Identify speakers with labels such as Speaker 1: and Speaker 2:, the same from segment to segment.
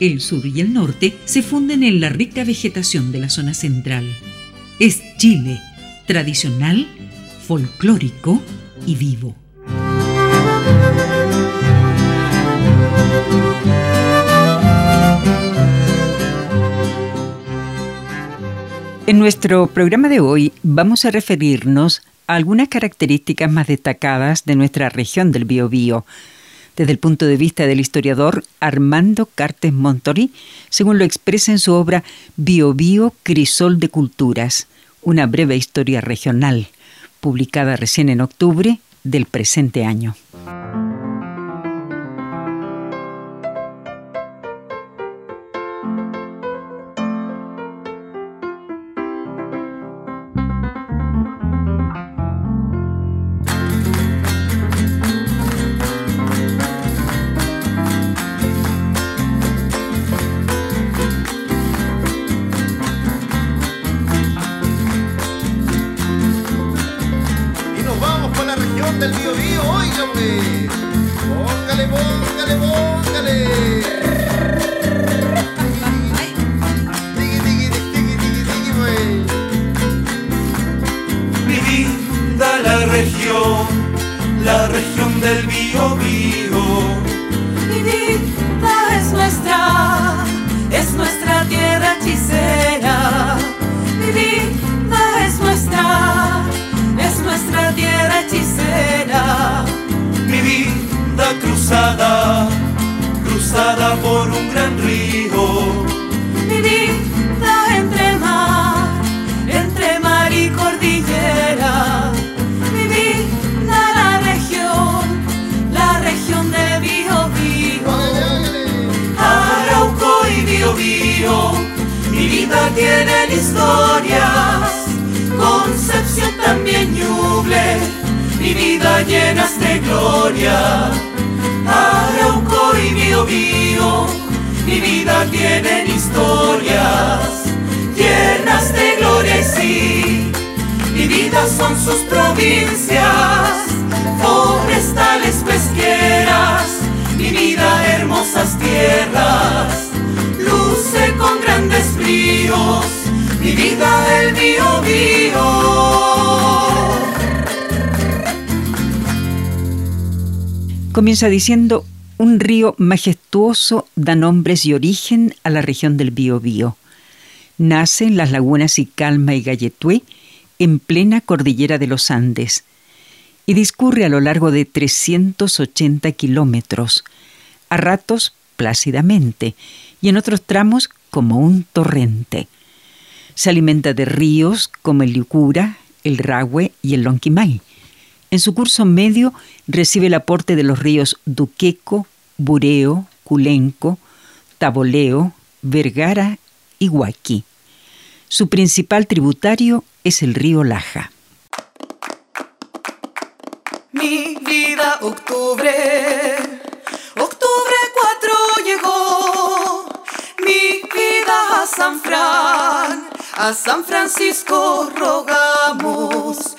Speaker 1: El sur y el norte se funden en la rica vegetación de la zona central. Es Chile, tradicional, folclórico y vivo. En nuestro programa de hoy vamos a referirnos a algunas características más destacadas de nuestra región del Biobío, desde el punto de vista del historiador Armando Cartes Montori, según lo expresa en su obra Biobío Crisol de Culturas, una breve historia regional, publicada recién en octubre del presente año.
Speaker 2: óigame. Póngale, póngale, póngale.
Speaker 3: la región, la región del Bío Bío.
Speaker 4: Mi vida es nuestra, es nuestra tierra
Speaker 3: cruzada, cruzada por un gran río.
Speaker 4: Dividida entre mar, entre mar y cordillera. Dividida la región, la región de Bio Bio.
Speaker 3: Arauco y Bio Bio, mi vida tiene historias. Concepción también lluble, mi vida llenas de gloria. Arauco y Bio Bio, mi vida tienen historias llenas de gloria y sí. Mi vida son sus provincias, forestales pesqueras, mi vida hermosas tierras, luce con grandes bríos, mi vida el Bio Bio.
Speaker 1: Comienza diciendo, un río majestuoso da nombres y origen a la región del Biobío. Nace en las lagunas Icalma y Galletué, en plena cordillera de los Andes, y discurre a lo largo de 380 kilómetros, a ratos plácidamente y en otros tramos como un torrente. Se alimenta de ríos como el Liucura, el Rahue y el Lonquimay. En su curso medio recibe el aporte de los ríos Duqueco, Bureo, Culenco, Taboleo, Vergara y Huaquí. Su principal tributario es el río Laja.
Speaker 4: Mi vida octubre, octubre 4 llegó, mi vida a San Fran, a San Francisco rogamos,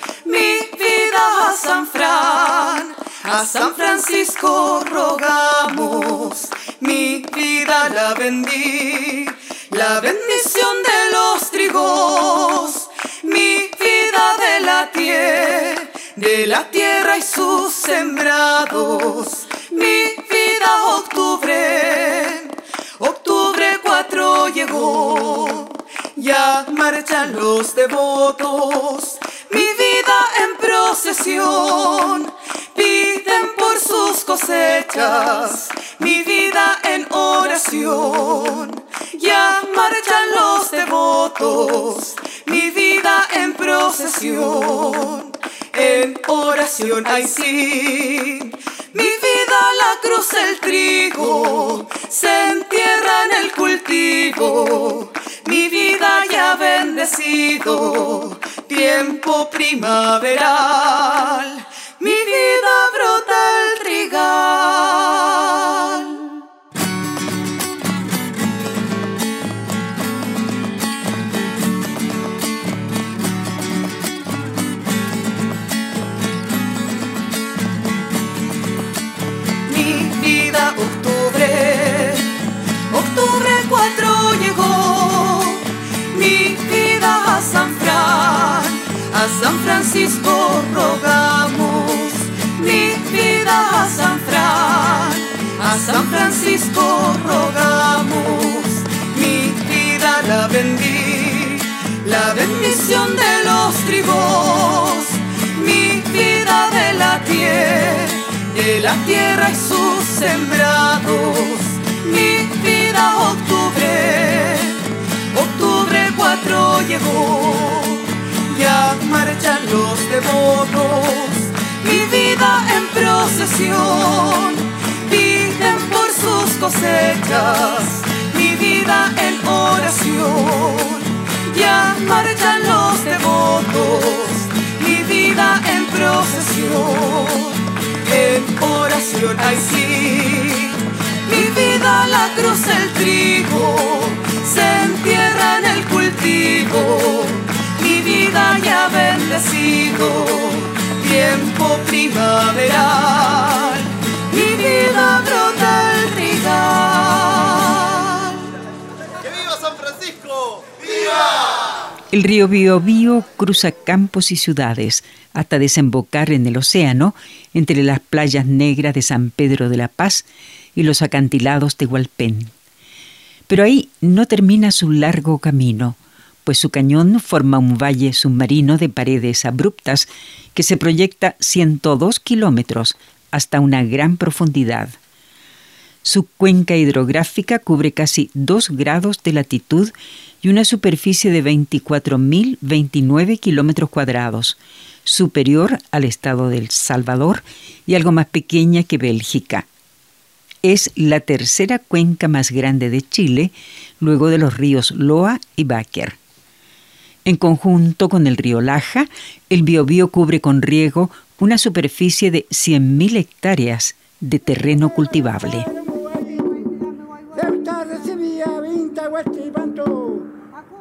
Speaker 4: a San Fran, a San Francisco rogamos, mi vida la vendí la bendición de los trigos, mi vida de la tierra, de la tierra y sus sembrados, mi vida octubre, octubre 4 llegó, ya marchan los devotos, en procesión, piden por sus cosechas, mi vida en oración. Ya marchan los devotos, mi vida en procesión, en oración, ay sí, mi vida la cruz el trigo, se entierra en el cultivo, mi vida ya bendecido, tiempo primaveral, mi vida brota el trigal. Francisco rogamos, mi vida la bendí, la bendición de los tribos, mi vida de la tierra, de la tierra y sus sembrados, mi vida octubre, octubre 4 llegó. Ya marchan los devotos, mi vida en procesión, cosechas, mi vida en oración, ya marchan los devotos, mi vida en procesión, en oración, ay sí, mi vida la cruz, el trigo, se entierra en el cultivo. Mi vida ya bendecido, tiempo primaveral, mi vida brota
Speaker 1: El río Biobío cruza campos y ciudades hasta desembocar en el océano entre las playas negras de San Pedro de la Paz y los acantilados de Hualpén. Pero ahí no termina su largo camino pues su cañón forma un valle submarino de paredes abruptas que se proyecta 102 kilómetros hasta una gran profundidad. Su cuenca hidrográfica cubre casi 2 grados de latitud y una superficie de 24.029 kilómetros cuadrados, superior al estado del Salvador y algo más pequeña que Bélgica. Es la tercera cuenca más grande de Chile, luego de los ríos Loa y Báquer. En conjunto con el río Laja, el Biobío cubre con riego una superficie de 100.000 hectáreas de terreno cultivable.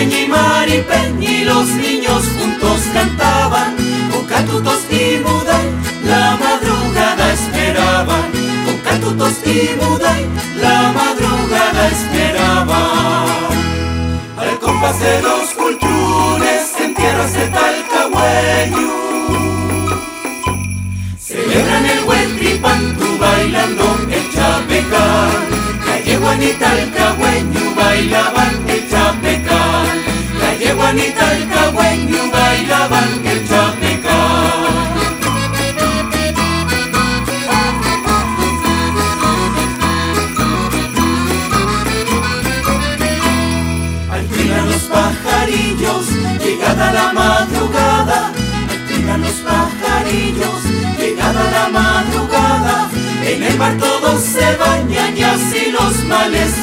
Speaker 3: y Maripeña y los niños juntos cantaban. Con catutos y muday, la madrugada esperaban. Con catutos y muday, la madrugada esperaban. Al compás de los cultunes en tierras de Talcahueño Celebran el buen tripantu bailando yeguanita el cagüeño bailaban el chapecán. La yeguanita el cagüeño bailaban el chapecán.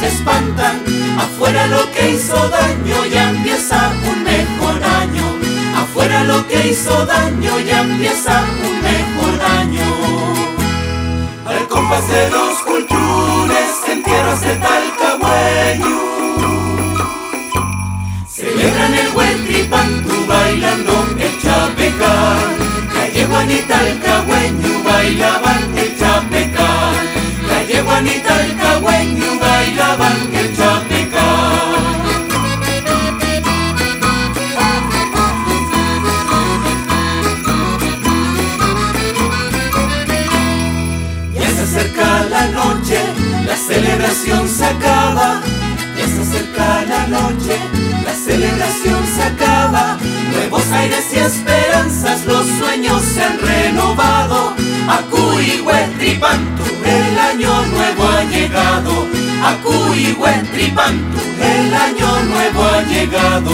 Speaker 3: Espantan. Afuera lo que hizo daño ya empieza un mejor año. Afuera lo que hizo daño ya empieza un mejor año. Al compás de dos culturas en tierras de Talcahueño. Celebran el buen tripantu bailando el chapecán yeguanita el cagüeño bailaban llegado. Acuihuetripantu, el año nuevo ha llegado.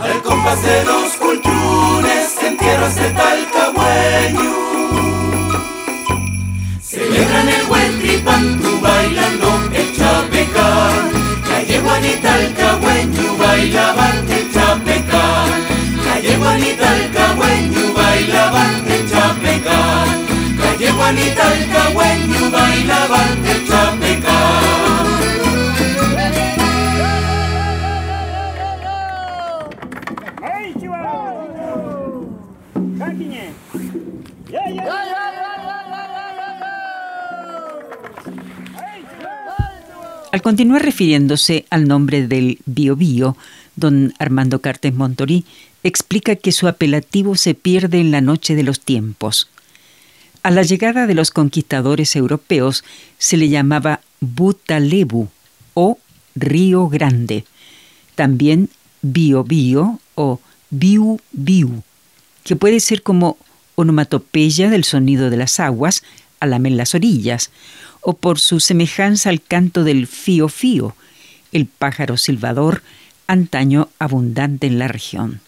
Speaker 3: Al compás de los culturas en tierras de Talcahueño, celebran el Huetripantu bailando el chapecán. Calle Juanita Talcahueño bailaban el chapecán. Calle Juanita Talcahueño bailaban el chapecán. Calle Juanita Talcahueño bailaban el
Speaker 1: Al continuar refiriéndose al nombre del Biobío, don Armando Cartes Montorí explica que su apelativo se pierde en la noche de los tiempos. A la llegada de los conquistadores europeos se le llamaba Butalebu o Río Grande, también Biobío o Biu Biu, que puede ser como onomatopeya del sonido de las aguas al lamer las orillas, o por su semejanza al canto del fío fío, el pájaro silbador antaño abundante en la región.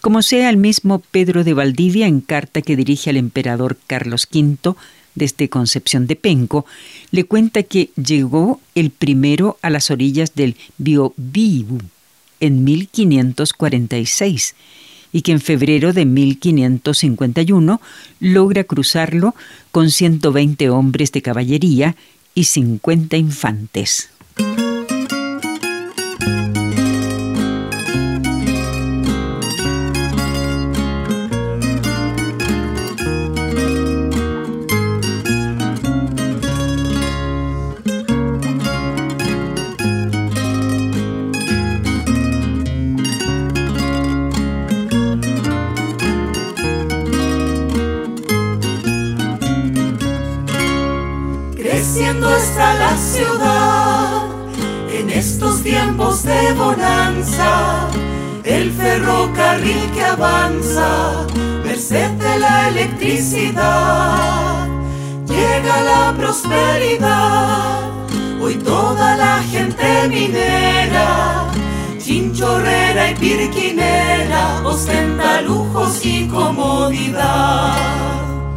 Speaker 1: Como sea el mismo Pedro de Valdivia en carta que dirige al emperador Carlos V desde Concepción de Penco, le cuenta que llegó el primero a las orillas del Biobío en 1546 y que en febrero de 1551 logra cruzarlo con 120 hombres de caballería y 50 infantes.
Speaker 3: Ferrocarril que avanza, merced de la electricidad, llega la prosperidad. Hoy toda la gente minera, chinchorrera y pirquinera, ostenta lujos y comodidad.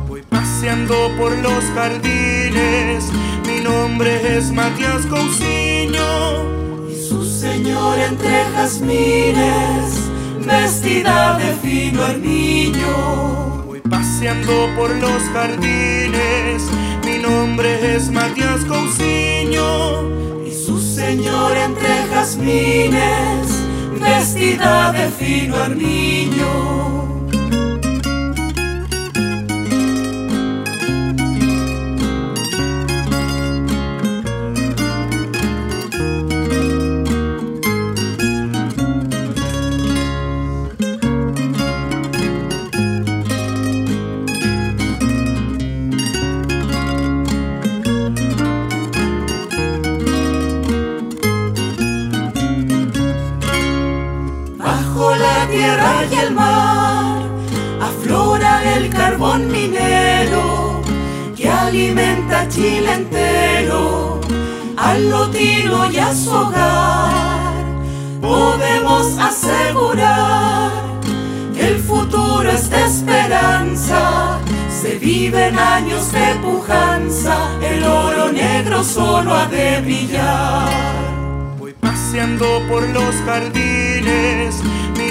Speaker 5: Voy paseando por los jardines, mi nombre es Matías Cousiño.
Speaker 3: Y su señor entre jazmines, vestida de fino hermiño.
Speaker 5: Voy paseando por los jardines, mi nombre es Matías Cousiño.
Speaker 3: Y su señor entre jazmines, vestida de fino hermiño. Bajo y el mar aflora el carbón minero que alimenta Chile entero, al lotino y a su hogar. Podemos asegurar que el futuro es de esperanza. Se viven años de pujanza, el oro negro solo ha de brillar.
Speaker 5: Voy paseando por los jardines,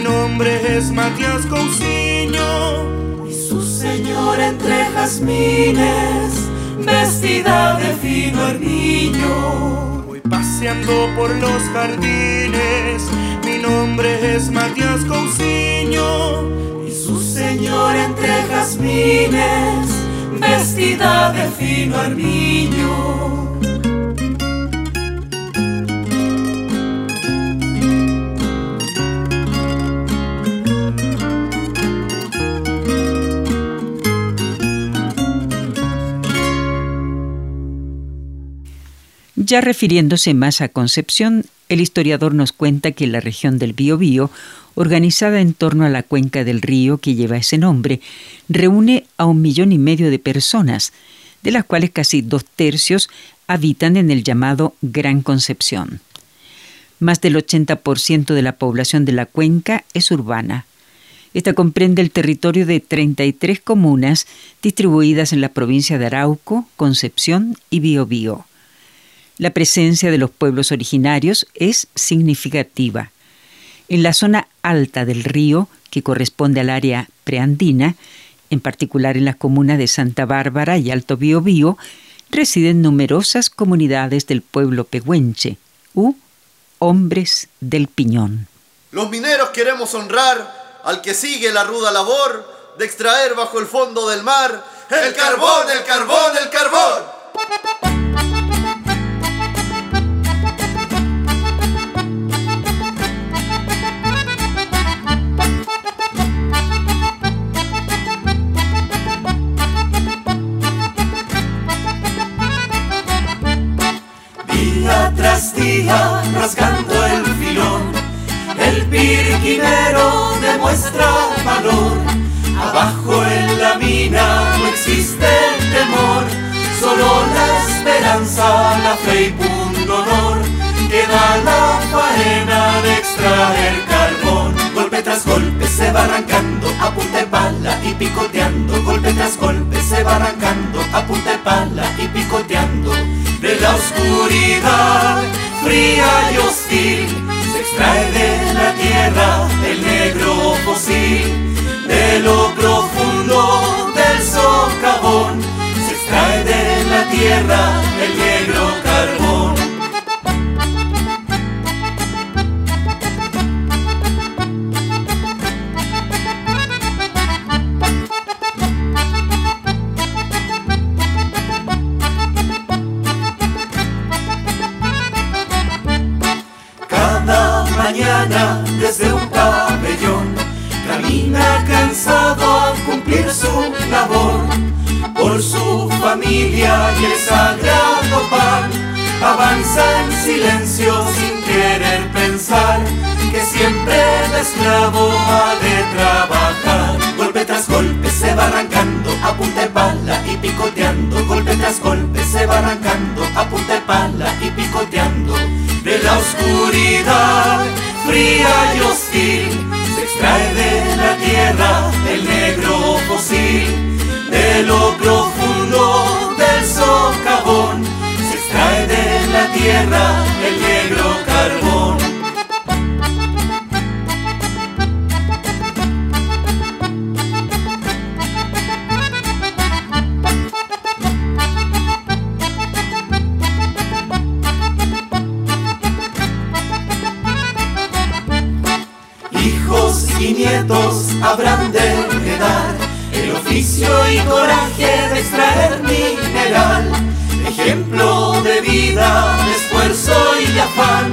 Speaker 5: nombre es Matías Cousiño.
Speaker 3: Y su señor entre jazmines, vestida de fino hermiño.
Speaker 5: Voy paseando por los jardines, mi nombre es Matías Cousiño.
Speaker 3: Y su señor entre jazmines, vestida de fino armiño.
Speaker 1: Ya refiriéndose más a Concepción, el historiador nos cuenta que la región del Biobío, organizada en torno a la cuenca del río que lleva ese nombre, reúne a un millón y medio de personas, de las cuales casi dos tercios habitan en el llamado Gran Concepción. Más del 80% de la población de la cuenca es urbana. Esta comprende el territorio de 33 comunas distribuidas en la provincia de Arauco, Concepción y Biobío. La presencia de los pueblos originarios es significativa. En la zona alta del río, que corresponde al área preandina, en particular en las comunas de Santa Bárbara y Alto Biobío, residen numerosas comunidades del pueblo pehuenche, u hombres del piñón.
Speaker 2: Los mineros queremos honrar al que sigue la ruda labor de extraer bajo el fondo del mar el carbón, el carbón, el carbón.
Speaker 3: Abajo en la mina no existe temor, solo la esperanza, la fe y punto honor. Queda la faena de extraer carbón. Golpe tras golpe se va arrancando, a pala y picoteando. Golpe tras golpe se va arrancando, a pala y picoteando de la oscuridad fría y hostil. Extrae de la tierra el negro fósil, de lo profundo del socavón. Se extrae de la tierra el negro arrancando a punta de pala y picoteando. De la oscuridad fría y hostil, se extrae de la tierra el negro fósil, de lo profundo del socavón, se extrae de la tierra el negro habrán de heredar el oficio y coraje de extraer mineral. Ejemplo de vida, de esfuerzo y afán,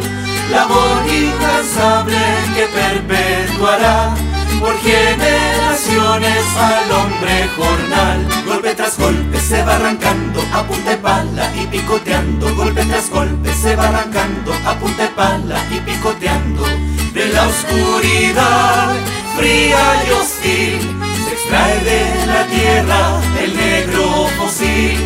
Speaker 3: labor incansable que perpetuará por generaciones al hombre jornal. Golpe tras golpe se va arrancando a punta de pala y picoteando. Golpe tras golpe se va arrancando a punta de pala y picoteando de la oscuridad fría y hostil, se extrae de la tierra el negro fósil,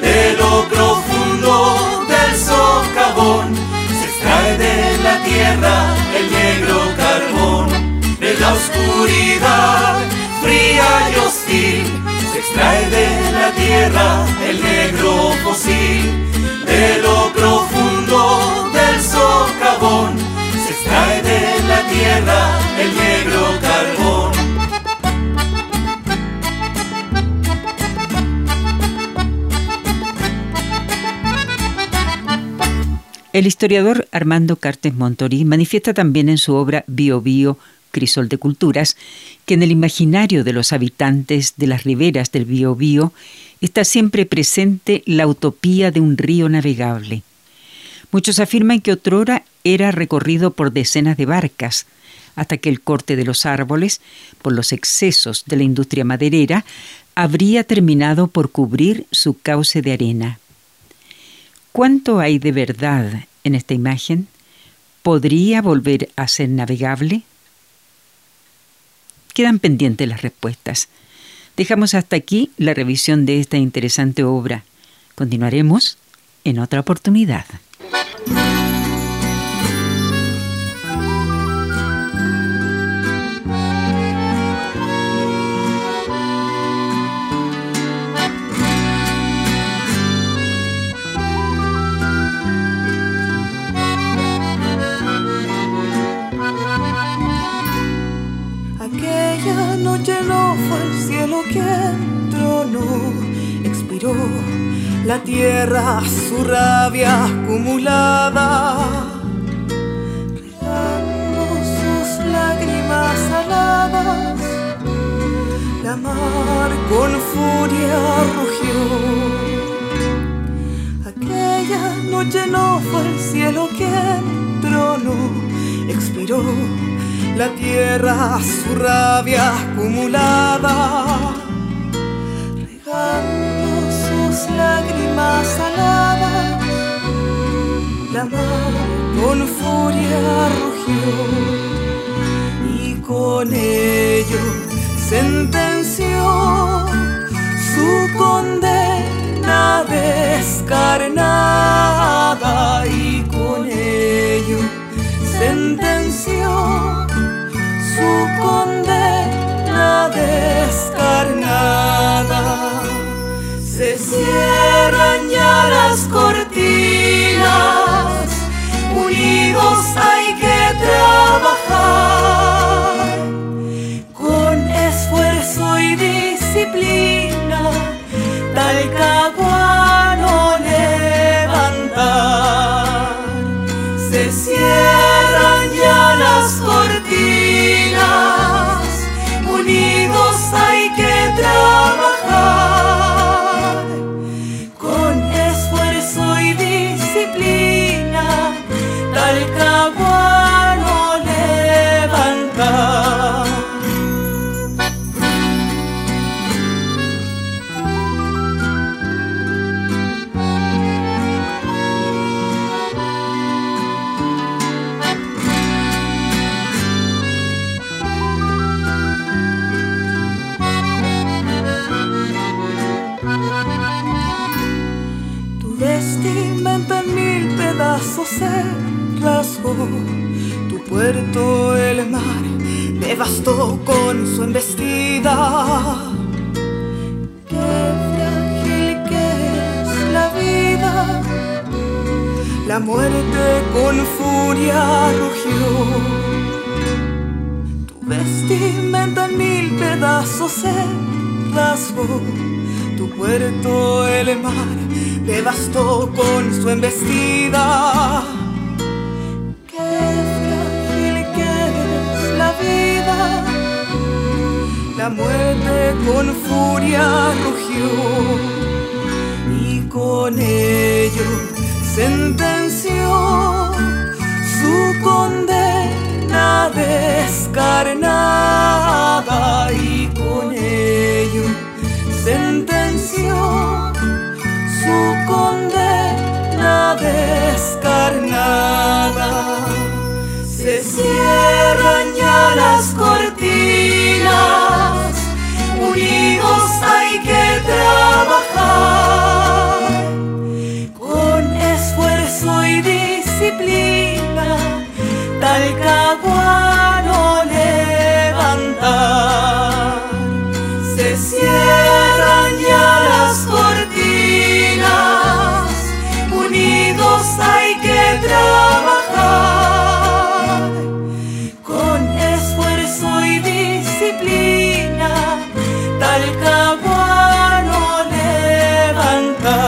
Speaker 3: de lo profundo del socavón, se extrae de la tierra el negro carbón, de la oscuridad fría y hostil, se extrae de la tierra el negro fósil, de lo profundo del socavón, se extrae de la tierra el negro carbón.
Speaker 1: El historiador Armando Cartes Montorí manifiesta también en su obra Bio Bio, Crisol de Culturas, que en el imaginario de los habitantes de las riberas del Biobío está siempre presente la utopía de un río navegable. Muchos afirman que otrora era recorrido por decenas de barcas, hasta que el corte de los árboles, por los excesos de la industria maderera, habría terminado por cubrir su cauce de arena. ¿Cuánto hay de verdad en esta imagen? ¿Podría volver a ser navegable? Quedan pendientes las respuestas. Dejamos hasta aquí la revisión de esta interesante obra. Continuaremos en otra oportunidad.
Speaker 4: La tierra su rabia acumulada, regando sus lágrimas aladas, la mar con furia rugió. Aquella noche no fue el cielo quien tronó, expiró la tierra su rabia acumulada, lágrimas saladas, la mar con furia rugió y con ello sentenció su condena descarnada y con ello sentenció su condena descarnada se cierran ya las cortinas, devastó con su embestida. Qué frágil que es la vida, la muerte con furia rugió. Tu vestimenta en mil pedazos se rasgó, tu puerto el mar devastó con su embestida. La muerte con furia rugió y con ello sentenció su condena descarnada y con ello sentenció su condena descarnada. Se cierran ya las Se cierran ya las cortinas, unidos hay que trabajar con esfuerzo y disciplina al caguano levanta.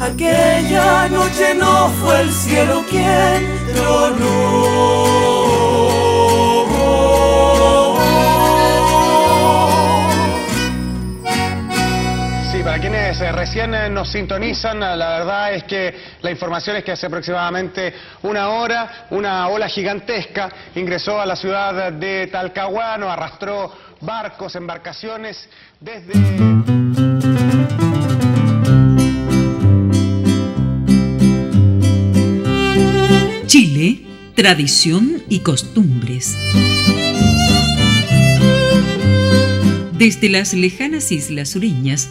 Speaker 4: Aquella noche no fue el cielo quien tronó.
Speaker 6: recién eh, nos sintonizan, la verdad es que la información es que hace aproximadamente una hora una ola gigantesca ingresó a la ciudad de Talcahuano, arrastró barcos, embarcaciones desde...
Speaker 1: Chile, tradición y costumbres. Desde las lejanas islas Uriñas,